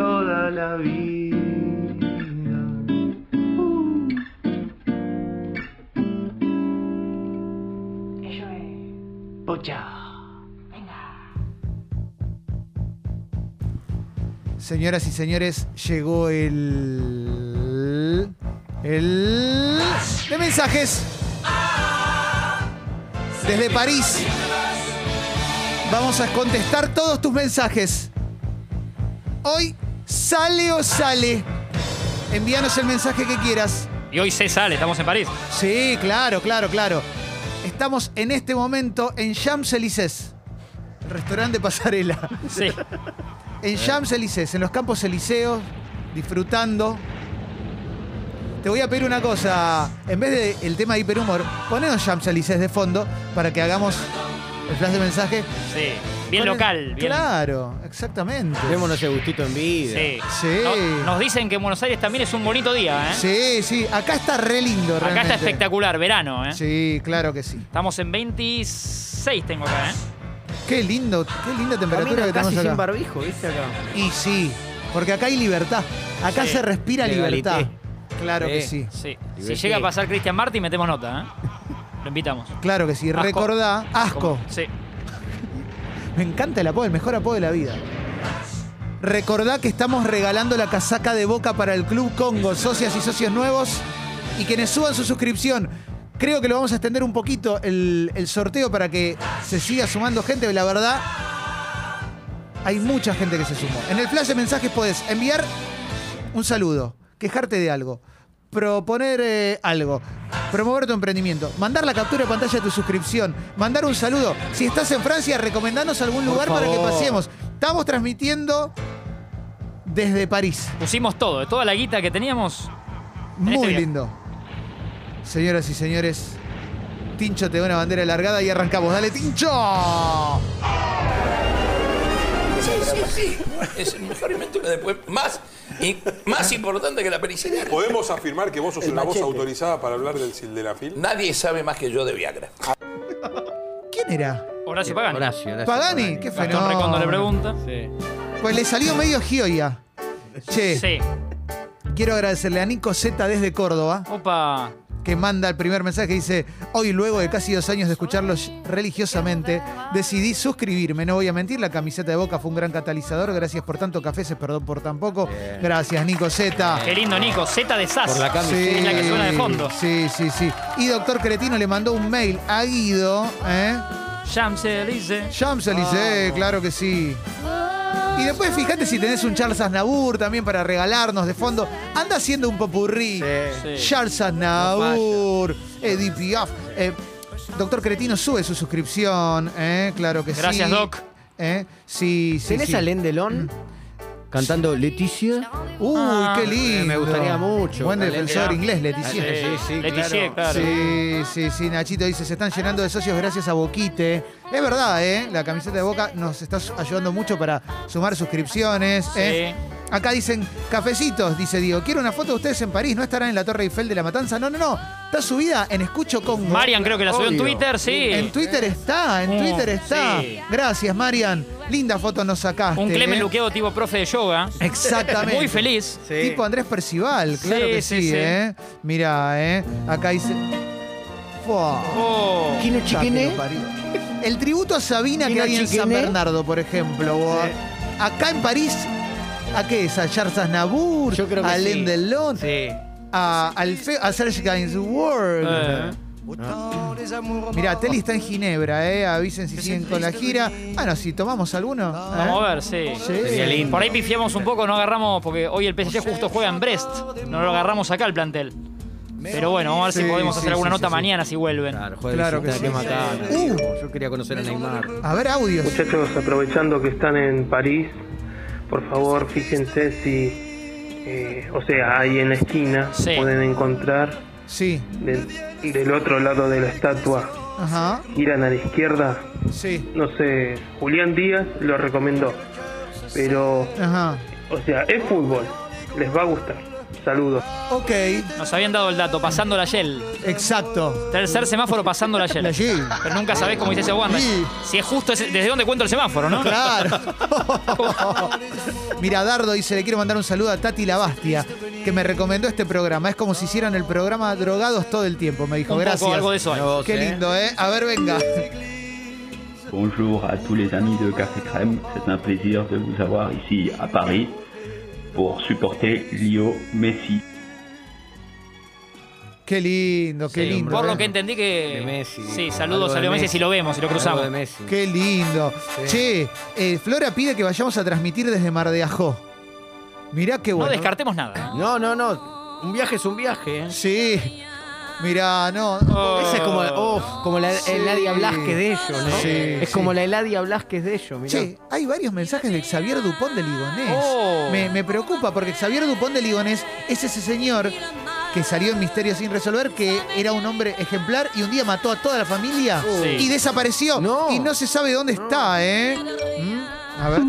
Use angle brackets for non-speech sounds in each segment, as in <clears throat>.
toda la vida. Uh. Pucha. Señoras y señores, llegó el. El. de mensajes. Desde París. Vamos a contestar todos tus mensajes. Hoy, sale o sale. Envíanos el mensaje que quieras. Y hoy se sale, estamos en París. Sí, claro, claro, claro. Estamos en este momento en Champs-Élysées, el restaurante de Pasarela. Sí. En Champs-Élysées, en los campos elíseos, disfrutando. Te voy a pedir una cosa. En vez del tema de hiperhumor, ponenos Champs-Élysées de fondo para que hagamos el flash de mensaje. Sí. Bien local. Bien. Claro, exactamente. Démonos ese gustito en vida. Sí. Sí. No- nos dicen que en Buenos Aires también es un bonito día, ¿eh? Sí, sí. Acá está re lindo, Acá realmente. está espectacular, verano, ¿eh? Sí, claro que sí. Estamos en 26, tengo acá, ¿eh? Qué lindo, qué linda temperatura Camina que casi tenemos sin acá. barbijo, ¿viste acá? Y sí, porque acá hay libertad. Acá Sí. se respira Legalité. libertad. Claro que Sí. Si llega a pasar Cristian Martin, metemos nota, ¿eh? Lo invitamos. Claro que sí. Asco. Recordá, asco. ¿Cómo? Sí. Me encanta el apodo, el mejor apodo de la vida. Recordá que estamos regalando la casaca de Boca para el Club Congo, socias y socios nuevos y quienes suban su suscripción. Creo que lo vamos a extender un poquito el, el sorteo para que se siga sumando gente. La verdad, hay mucha gente que se sumó. En el flash de mensajes puedes enviar un saludo, quejarte de algo, proponer eh, algo, promover tu emprendimiento, mandar la captura de pantalla de tu suscripción, mandar un saludo. Si estás en Francia, recomendanos algún lugar para que favor. pasemos. Estamos transmitiendo desde París. Pusimos todo, toda la guita que teníamos. Muy este viaje. lindo. Señoras y señores, Tincho te da una bandera alargada y arrancamos. ¡Dale, Tincho! Sí, sí, sí. Es el mejor invento después. Más, y, más importante que la pericia. ¿Podemos afirmar que vos sos El una voz autorizada para hablar del sildenafil? Nadie sabe más que yo de Viagra. ¿Quién era? Horacio Pagani. Horacio, Horacio Pagani, qué Gastón. Recondo le pregunta. Sí. Pues le salió medio Gioia. Che, Sí. quiero agradecerle a Nico Z desde Córdoba, Opa. Que manda el primer mensaje que dice, hoy luego de casi dos años de escucharlos religiosamente, decidí suscribirme. No voy a mentir, la camiseta de Boca fue un gran catalizador. Gracias por tanto cafés, perdón por tan poco. Gracias, Nico Z. Qué lindo, Nico. Z de SAS. Por la camiseta. Es la que suena de fondo. Sí, sí, sí. Y Doctor Cretino le mandó un mail a Guido, ¿eh? Champs-Élysées. Champs-Élysées, claro que sí. Y después fíjate si tenés un Charles Aznavour también para regalarnos de fondo. Anda haciendo un popurrí. Sí. Charles Aznavour, Edith Piaf. Eh, Doctor Cretino sube su suscripción, ¿eh? Claro que sí. Gracias, Doc. ¿Eh? Sí, sí, ¿Tenés sí. a Len Delon cantando Leticia? Uy, Ah, qué lindo. me gustaría mucho. Buen defensor inglés, Leticia. Sí, sí, Leticia, claro. claro. Sí, sí, sí, Nachito dice, se están llenando de socios gracias a Boquite. Es verdad, ¿eh? La camiseta de Boca nos está ayudando mucho para sumar suscripciones. ¿eh? Acá dicen, cafecitos, dice Diego. Quiero una foto de ustedes en París. ¿No estarán en la Torre Eiffel de la Matanza? No, no, no. Está subida en Escucho Congo. Marian creo que la subió en Obvio. Twitter, sí. En Twitter está, en Oh, Twitter está. sí. Gracias, Marian. Linda foto nos sacaste. Un Clemen ¿eh? luqueado tipo profe de yoga. Exactamente. Muy feliz. Sí. Tipo Andrés Percival, claro Sí, que sí, sí, sí. ¿eh? Mira, ¿eh? Acá dice. Fua. Oh. ¿Quién es Puta que chiquiné? lo parió. El tributo a Sabina que ¿Quién hay en? San Bernardo, por ejemplo. o a- Acá en París, ¿a qué es? ¿A Charles Aznavour? Yo creo que ¿A sí. Alain Delon? Sí. A, al fe- a Serge Gainsbourg. Eh. Mirá, Teli está en Ginebra, ¿eh? Avisen si siguen con la gira. Bueno, si tomamos alguno. ¿eh? Vamos a ver, sí. Por ahí pifiamos un poco, no agarramos, porque hoy el PSG justo juega en Brest. No lo agarramos acá el plantel. Pero bueno, vamos a ver Sí, si podemos sí, hacer alguna sí, nota mañana si vuelven. Claro, que macana, Uh. Yo quería conocer a Neymar. A ver, audios. Muchachos, aprovechando que están en París, por favor fíjense si, eh, o sea, ahí en la esquina Sí. pueden encontrar Sí, del, del otro lado de la estatua, ajá, giran a la izquierda, sí, no sé, Julián Díaz lo recomendó, pero, ajá. o sea, es fútbol, les va a gustar. Saludos. Ok, Nos habían dado el dato, pasando la Shell. exacto. Tercer semáforo pasando la Shell. La Shell. Pero nunca sabés cómo dice ese Wanda. Sí. Si es justo ese- desde dónde cuento el semáforo, ¿no? Claro. <laughs> Mira, Dardo dice, le quiero mandar un saludo a Tati Labastia, que me recomendó este programa. Es como si hicieran el programa drogados todo el tiempo, me dijo. Un Gracias. poco algo de eso hay. Vos, Qué ¿eh? lindo, ¿eh? A ver, venga. Bonjour à tous les amis de Café Crème, c'est un plaisir de vous avoir ici à Paris pour supporter Lio Messi. Qué lindo, qué Sí, lindo. Por lo que entendí que. De Messi. Sí, saludos Algo a de Leo Messi Messi. si lo vemos, si lo cruzamos. De Messi. Qué lindo. Che, eh, Flora pide que vayamos a transmitir desde Mar de Ajó. Mirá qué No bueno. descartemos nada. No, no, no. Un viaje es un viaje, ¿eh? Sí. Mirá, no. Oh. Esa es como, oh, como la Sí. Eladia Blasquez de ellos, ¿no? Sí, es sí. como la Eladia Blasquez de ellos, mirá. Che, hay varios mensajes de Xavier Dupont de Ligonés. Oh. Me, me preocupa porque Xavier Dupont de Ligonés es ese señor que salió en Misterio sin resolver, que era un hombre ejemplar y un día mató a toda la familia Sí. y desapareció. No. Y no se sabe dónde está, ¿eh? ¿Mm? A ver.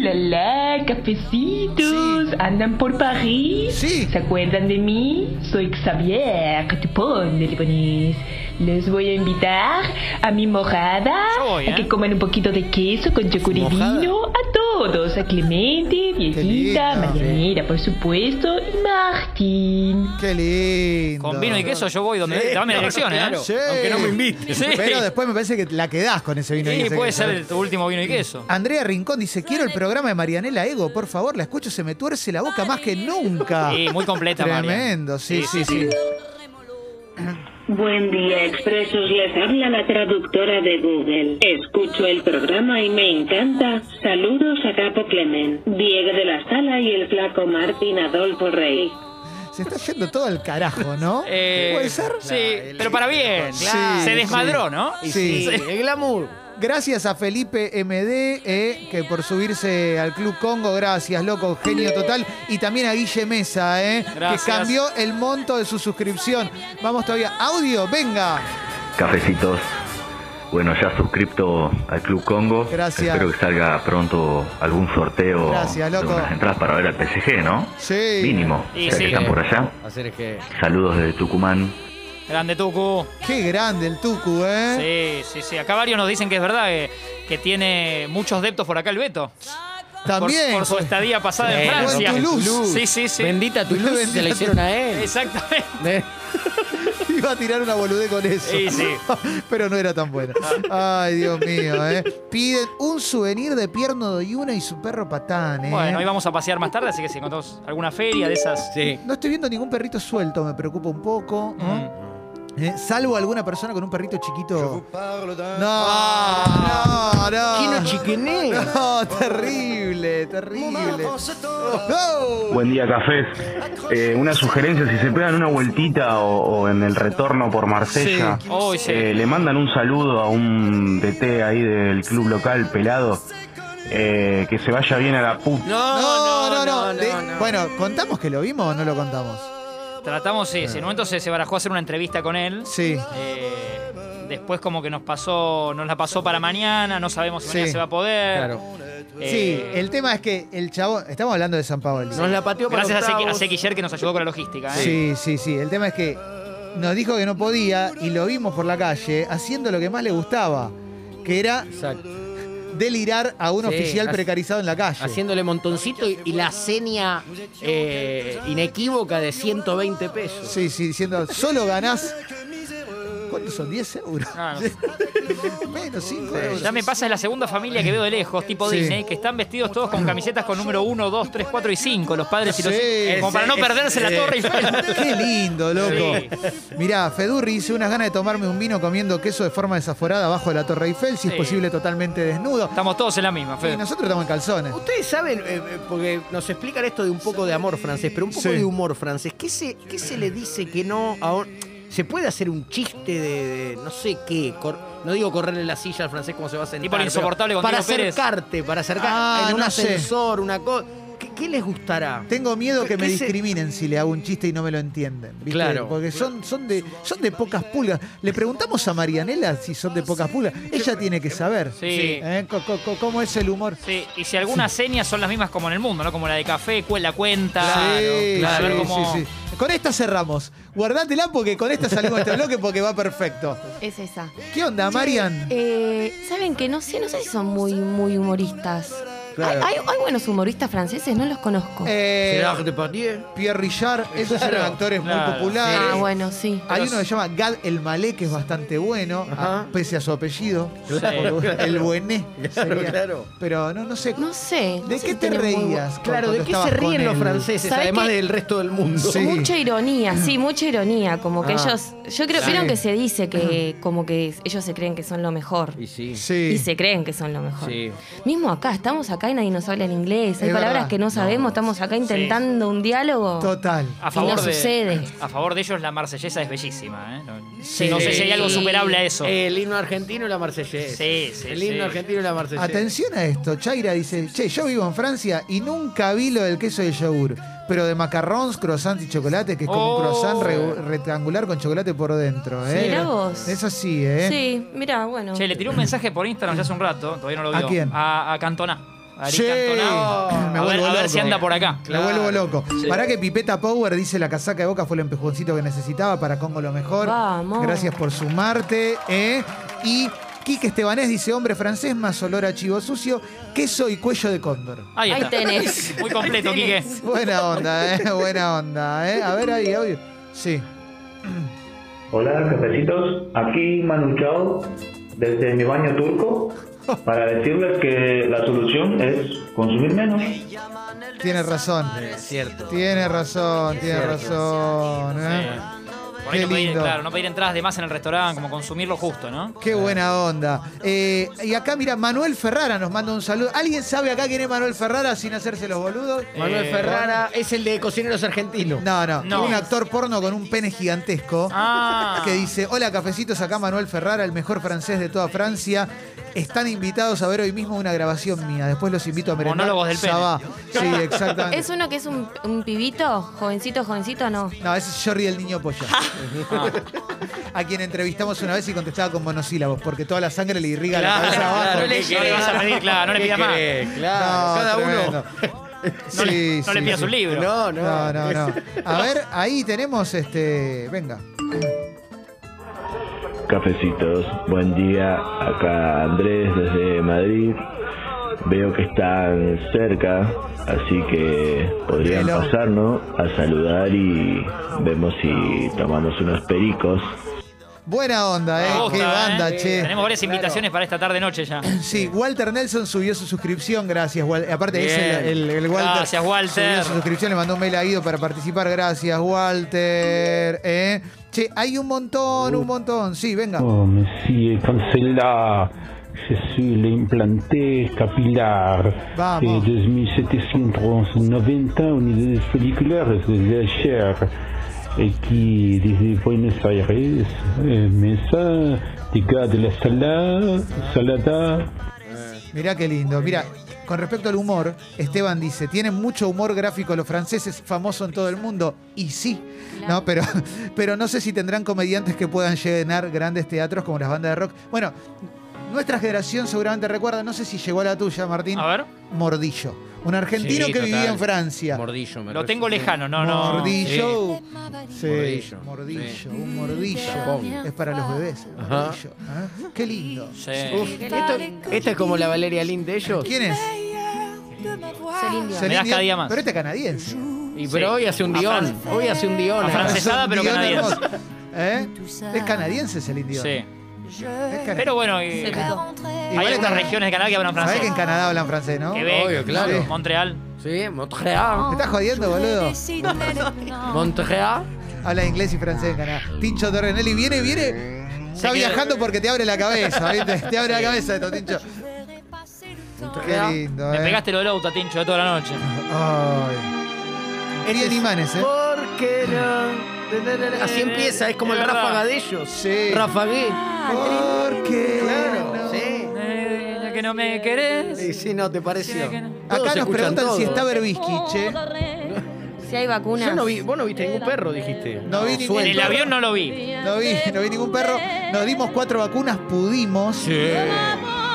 La la, cafecitos. Sí. ¿Andan por París? Sí. ¿Se acuerdan de mí? Soy Xavier Dupont de Ligonés. Les voy a invitar a mi mojada. Voy, ¿eh? A que coman un poquito de queso con yogur y vino. A todos. A Clemente, Viejita. Marianera, por supuesto. Y Martín. Qué lindo. Con vino y queso yo voy donde. Sí, Dame la dirección, ¿eh? claro. Sí. Aunque no me invites. Sí. Pero después me parece que la quedás con ese vino. y Sí, ese puede queso, ser el- tu último vino y queso. Andrea Rincón dice, quiero el programa de Marianela Ego, por favor, la escucho, se me tuerce la boca más que nunca. Sí, muy completa. Tremendo, sí, sí, sí. <clears throat> Buen día, expresos. Les habla la traductora de Google. Escucho el programa y me encanta. Saludos a Capo Clement, Diego de la Sala y el flaco Martín Adolfo Rey. Se está yendo todo al carajo, ¿no? Eh, ¿Puede ser? Sí, pero para bien. Claro. Se desmadró, sí. ¿no? Y Sí. sí, el glamour. Gracias a Felipe MD, eh, que por subirse al Club Congo, gracias, loco, genio total. Y también a Guille Mesa, eh, que cambió el monto de su suscripción. Vamos todavía. Audio, venga. Cafecitos. Bueno, ya suscripto al Club Congo. Gracias. Espero que salga pronto algún sorteo Gracias, loco. de unas entradas para ver al PSG, ¿no? Sí. Mínimo. Y ya sí. que están por allá. Hacer que. Saludos desde Tucumán. Grande Tucu. Qué grande el Tucu, ¿eh? Sí, sí, sí. Acá varios nos dicen que es verdad que, que tiene muchos deptos por acá el Beto. También. Por, por su estadía pasada en Francia. en Toulouse. Sí, sí, sí. Bendita tu luz, se la hicieron a él. Exactamente. ¿Eh? <laughs> Iba a tirar una boludez con eso. Sí, sí. <laughs> Pero no era tan buena. Ay, Dios mío, ¿eh? Piden un souvenir de Pierno Doyuna y su perro Patán, ¿eh? Bueno, hoy vamos a pasear más tarde, así que si encontramos alguna feria de esas. Sí. No estoy viendo ningún perrito suelto, me preocupa un poco. ¿no? Mm. Eh, salvo alguna persona con un perrito chiquito. No, no, no. No, terrible, terrible. No. Buen día, cafés. Eh, una sugerencia, si se pegan una vueltita o, o en el retorno por Marsella, Sí. Hoy sí. eh, le mandan un saludo a un DT ahí del club local, pelado, eh, que se vaya bien a la puta. No, no, no. De- Bueno, ¿contamos que lo vimos o no lo contamos? Tratamos, sí, en un momento se, se barajó hacer una entrevista con él. Sí. Eh, después como que nos pasó, nos la pasó para mañana, no sabemos si mañana Sí. se va a poder. Claro. Sí, Eh, el tema es que el chavo. Estamos hablando de San Paolo. Nos la pateó para Gracias a a octavos. Yer que nos ayudó con la logística. ¿eh? Sí, sí, sí. El tema es que nos dijo que no podía y lo vimos por la calle haciendo lo que más le gustaba, que era Exacto. Delirar a un Sí, oficial precarizado en la calle. Haciéndole montoncito y, y la seña eh, inequívoca de 120 pesos. Sí, sí, diciendo, solo ganás. ¿Cuántos son? ¿10 euros? Ah, no <laughs> 5 Eh, euros. Ya me pasa en la segunda familia que veo de lejos, tipo Sí. Disney, que están vestidos todos con camisetas con número 1, 2, 3, 4 y 5, los padres y los Sí. hijos. Como para no perderse la Torre Eiffel. <laughs> Qué lindo, loco. Sí. Mirá, Fedurri dice unas ganas de tomarme un vino comiendo queso de forma desaforada abajo de la Torre Eiffel, si es Sí. posible totalmente desnudo. Estamos todos en la misma, Y Fede. nosotros estamos en calzones. Ustedes saben, eh, eh, porque nos explican esto de un poco de amor francés, pero un poco Sí. de humor francés. ¿Qué se, qué se le dice que no a un- ¿Se puede hacer un chiste de, de no sé qué? cor- no digo correrle la silla al francés como se va a sentar. Tipo insoportable con Para Pérez. acercarte, para acercar Ah, en un no sé. ascensor, una cosa. ¿Qué, les gustará? Tengo miedo que me ¿Qué se- discriminen si le hago un chiste y no me lo entienden. ¿viste? Claro. Porque son, son, de, son de pocas pulgas. Le preguntamos a Marianela si son de pocas pulgas. Ella tiene que saber. Sí. ¿Eh? ¿Cómo es el humor? Sí, y si algunas señas son las mismas como en el mundo, ¿no? Como la de café, la cuenta. Sí, claro, a ver sí, cómo- sí, sí. Con esta cerramos. Guardátela porque con esta salimos de este bloque porque va perfecto. Es esa. ¿Qué onda, Marian? Eh, Saben que no sé, no sé si son muy, muy humoristas. Claro. Hay, hay- hay buenos humoristas franceses, no los conozco. Eh. Pierre Richard, esos eran actores Claro. muy populares. ah, bueno, sí. Hay uno que se llama Gad El Malé, que es bastante bueno, a- pese a su apellido. <laughs> El buené. Claro, sería. claro. Pero no, no sé. No sé. ¿De no qué te muy reías? Claro, ¿de qué se ríen los franceses, ¿Sabés además del resto del mundo? Sí. Mucha ironía, sí, mucha ironía. Como que Ah. ellos. Yo creo, Sí. vieron que se dice que como que ellos se creen que son lo mejor. Y sí. Sí. Y se creen que son lo mejor. Sí. Mismo acá, estamos acá y nadie nos habla en inglés. Hay Es palabras verdad. que no sabemos, estamos acá intentando un diálogo. Total. A Y favor no de, sucede. A favor de ellos, la marsellesa es bellísima. ¿eh? No, Sí. no sé si hay algo superable a eso. El himno argentino y la marsellesa. Sí, sí, El himno sí. argentino y la marsellesa. Atención a esto. Chaira dice, che, yo vivo en Francia y nunca vi lo del queso de yogur. Pero de macarrons, croissant y chocolate, que es como un Oh. croissant re- rectangular con chocolate por dentro. ¿eh? Mirá vos. Es así, ¿eh? Sí, mira, bueno. Che, le tiré un mensaje por Instagram ya hace un rato, todavía no lo ¿A vio. quién? A, a Cantona. A Eric Sí. Cantona. Me a ver, vuelvo a ver loco. si anda por acá. Me vuelvo loco. Sí. Para que Pipeta Power dice la casaca de boca fue el empujoncito que necesitaba para Congo lo mejor. Vamos. Gracias por sumarte. ¿eh? Y Quique Estebanés dice hombre francés más olor a chivo sucio, queso y cuello de cóndor. Ahí Ahí tenés. <laughs> Muy completo, Quique. Buena onda, ¿eh? <laughs> Buena onda, ¿eh? A ver ahí, audio. Sí. Hola, cafecitos. Aquí Manu Chao, desde mi baño turco, para decirles que la solución es consumir menos. Tiene razón. Cierto. Tiene razón, tiene razón. ¿eh? Por ahí Qué no pedir, lindo. claro, no pedir entradas de más en el restaurante, como consumirlo justo, ¿no? Qué buena onda. Eh, y acá, mira, Manuel Ferrara nos manda un saludo. ¿Alguien sabe acá quién es Manuel Ferrara sin hacerse los boludos? Manuel Eh, Ferrara es el de Cocineros Argentinos. No, no, No. Un actor porno con un pene gigantesco. Ah. Que dice, hola cafecitos, acá Manuel Ferrara, el mejor francés de toda Francia. Están invitados a ver hoy mismo una grabación mía. Después los invito a merendar. Monólogos del pene. Sabá. Sí, <laughs> exactamente. ¿Es uno que es un, un pibito? ¿Jovencito, jovencito no? No, ese es Jordi el niño polla. <laughs> a quien entrevistamos una vez y contestaba con monosílabos, porque toda la sangre le irriga la Claro, cabeza abajo. claro, no le, ¿qué no le vas a pedir, claro, no le ¿Qué pidas más. querés? Claro, No, cada tremendo. uno. No, le, Sí, no le sí, pidas sí. un libro. No, no. No, no, no. A ver, ahí tenemos este. Venga. Cafecitos, buen día. Acá Andrés desde Madrid. Veo que están cerca, así que podrían Hello. pasarnos a saludar y vemos si tomamos unos pericos. Buena onda, ¿eh? Gusta, Qué banda, ¿eh? che. Tenemos varias invitaciones para esta tarde-noche ya. Sí, Walter Nelson subió su suscripción, gracias. Wal- Aparte, es Bien. el, el- el Walter. Gracias, Walter. Subió su suscripción, le mandó un mail a Guido para participar. Gracias, Walter. ¿eh? Che, hay un montón, un montón. Sí, venga. Oh, Monsieur Cancela, je suis l'implanté capillaire Vamos. et de 1790 unidades folliculares de la chair et qui desde Buenos Aires, eh, mesa, de la sala, salada, Mirá qué lindo. Mira, con respecto al humor, Esteban dice, tienen mucho humor gráfico los franceses, famoso en todo el mundo. Y sí, no, pero, pero no sé si tendrán comediantes que puedan llenar grandes teatros como las bandas de rock. Bueno, nuestra generación seguramente recuerda, no sé si llegó a la tuya, Martín. A ver. Mordillo. Un argentino Sí, que total. vivía en Francia. Mordillo. me Lo tengo lejano, no, no. Mordillo. Sí, Mordillo. mordillo, Sí. un mordillo. Es para los bebés. el mordillo, ¿eh? Qué lindo. Sí. Uf, esto, esta es como la Valeria Lynn de ellos. ¿Quién es? Celine Dion. Cada Dion, día más. Pero este es canadiense. Y, pero hoy hace un A dion. Fran- Hoy hace un dion. Afrancesada, pero Dion canadiense. ¿Eh? Es canadiense Celine Dion. Sí. Es cana- Pero bueno, eh, Se hay está- regiones de Canadá que hablan Sabés francés. que en Canadá hablan francés, ¿no? Quebec, Obvio, claro. Montreal. Sí, Montreal. ¿Me estás jodiendo, boludo? <laughs> Montreal. Habla inglés y francés en Canadá. Tincho Torrenelli viene, viene. Está Se queda- viajando porque te abre la cabeza, ¿viste? Te abre la cabeza esto, Tincho. Qué lindo, Me ¿eh? pegaste lo del auto, Tincho, de toda la noche. Ay. Imanes, ¿eh? Porque no. Así empieza, es como el verdad. ráfaga de ellos. Sí. Ráfagué. Porque. Claro, sí. Eh, ya que no me querés. Sí, sí, no, te pareció. Sí, no. Acá nos preguntan todo. si está Berbisky, che. Si hay vacunas. Yo no vi, vos no viste ningún perro, dijiste. No vi ningún En el avión no lo vi. No vi, no vi ningún perro. Nos dimos cuatro vacunas, pudimos. Sí.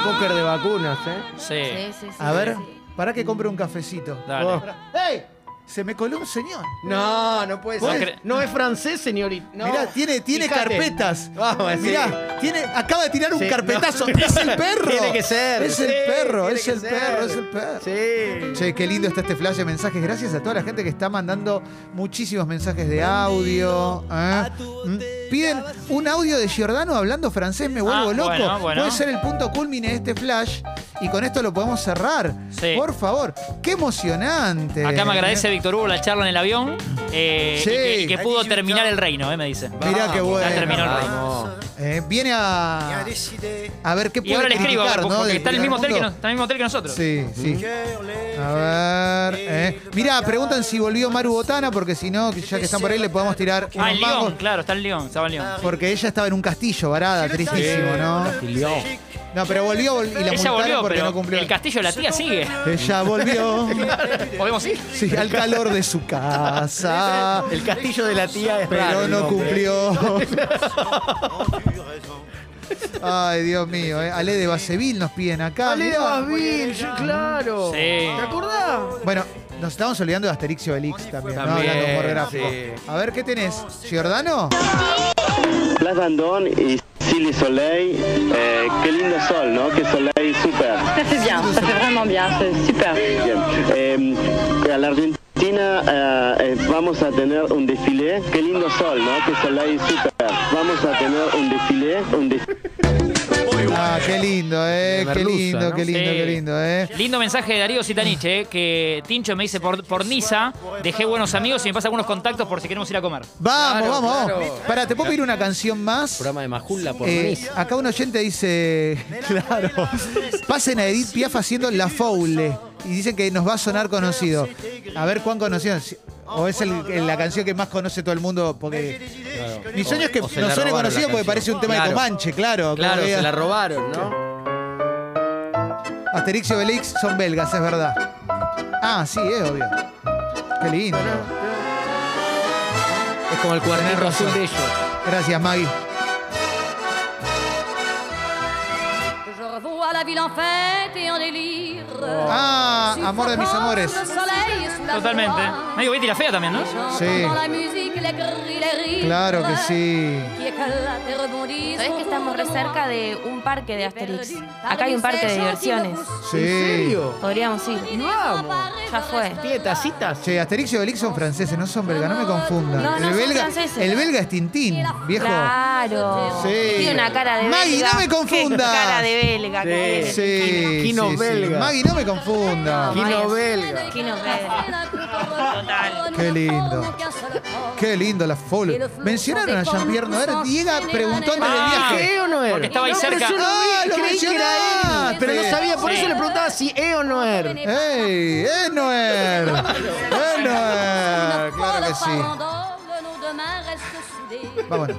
Póker de vacunas, ¿eh? Sí. Sí, sí, sí. A ver, para que compre un cafecito. Dale. Oh. ¡Ey! Se me coló un señor. No, no puede ¿Vos ser. No es francés, señorita. No. Mirá, tiene, tiene Fíjate. carpetas. Vamos a decir. Mirá, tiene, acaba de tirar un Sí, carpetazo. no. <laughs> Es el perro. Tiene que ser. Es el sí, perro, es el ser. perro, es el perro. Sí. Che, qué lindo está este flash de mensajes. Gracias a toda la gente que está mandando muchísimos mensajes de audio. ¿eh? Mm. Piden un audio de Giordano hablando francés, me vuelvo Ah, loco. bueno, bueno. Puede ser el punto culmine de este flash y con esto lo podemos cerrar. Sí. Por favor, qué emocionante. Acá me agradece Víctor Hugo la charla en el avión eh, Sí. y, que, y que pudo terminar el reino, eh, me dice. Mirá qué bueno. Ya terminó el reino. Eh, viene a, a ver qué puede Y ahora le escribo, criticar, porque ¿no? porque del está en el mismo hotel que, está en el mismo hotel que nosotros. Sí, sí. A ver. Eh. Mirá, preguntan si volvió Maru Botana, porque si no, ya que están por ahí, le podemos tirar Ah, mangos. Lyon, claro, está en Lyon, estaba en Lyon. Porque ella estaba en un castillo varada, tristísimo, ¿no? No, pero volvió vol- y la Ella multaron volvió, porque pero no cumplió. el castillo de la tía sigue. Ella volvió. <laughs> ¿Podemos ir? Sí, al calor de su casa. El castillo de la tía es Pero raro el no nombre. cumplió. <laughs> <laughs> Ay, Dios mío, eh. Ale de Baseville nos piden acá. Ale de sí, claro. Sí. ¿Te acordás? Bueno, nos estamos olvidando de Asterix y Obelix también, ¿no? También, Hablando humor gráfico. sí. A ver, ¿qué tenés? ¿Giordano? Place Vendôme y Silly Soleil, eh, qué lindo sol, ¿no? Qué soleil super. Ça fait bien, ça fait vraiment bien, c'est super. Bien. Eh, a la Argentina eh, eh, vamos a tener un desfile, qué lindo sol, ¿no? Qué soleil super. Vamos a tener un desfile, un desfile. Ah, qué lindo, eh. Qué lindo, ¿no? qué lindo, Sí. qué lindo, eh. Lindo mensaje de Darío Sitanich, eh, que Tincho me dice por, por Niza, dejé buenos amigos y me pasa algunos contactos por si queremos ir a comer. Vamos, Claro, vamos, claro. vamos. Pará, ¿te puedo pedir una canción más? Programa de Majula por Eh, acá un oyente dice, <laughs> claro, pasen a Edith Piaf haciendo La Foule. Y dicen que nos va a sonar conocido. A ver cuán conocido. es. O es el- el- la canción que más conoce todo el mundo. Porque mi sueño es que O se nos suene robaron conocido porque canción. parece un tema de. Comanche, claro. Claro, que- se la robaron, ¿no? Asterix y Obelix son belgas, es verdad. Ah, sí, es obvio. Qué lindo. Es como el razón. azul de ellos. Gracias, Maggie. Je revois la ville en fête et en délire. Ah, amor de mis amores. Totalmente. Medio Betty la fea también, ¿no? Sí. Claro que sí. ¿Sabés que estamos re cerca de un parque de Asterix? Acá hay un parque de diversiones. Sí. ¿En serio? Podríamos ir. Vamos. Ya fue. ¿Tiene tacitas? Che, Asterix y Obelix son franceses, no son belgas, no me confundan. No, no el, son belga, franceses. el belga es Tintín, viejo. Claro. Sí. Tiene una cara de Maggie, belga. no me <laughs> confundas. Qué cara de belga. tiene. Sí, Kino sí, sí. belga. Maggie, no me confunda. Kino belga. Kino belga. Total. Qué lindo. Qué lindo la foul. Mencionaron a Jean-Pierre. Diego preguntó antes del Ah, viaje. ¿Eh o no era? Porque estaba ahí No, pero cerca. yo lo Ah, lo creí que era él. mencionaste. Pero no sabía, por eso le preguntaba si E o no era. ¡Ey! ¡Es Noer! ¡Es Noer! Claro que sí. Vámonos.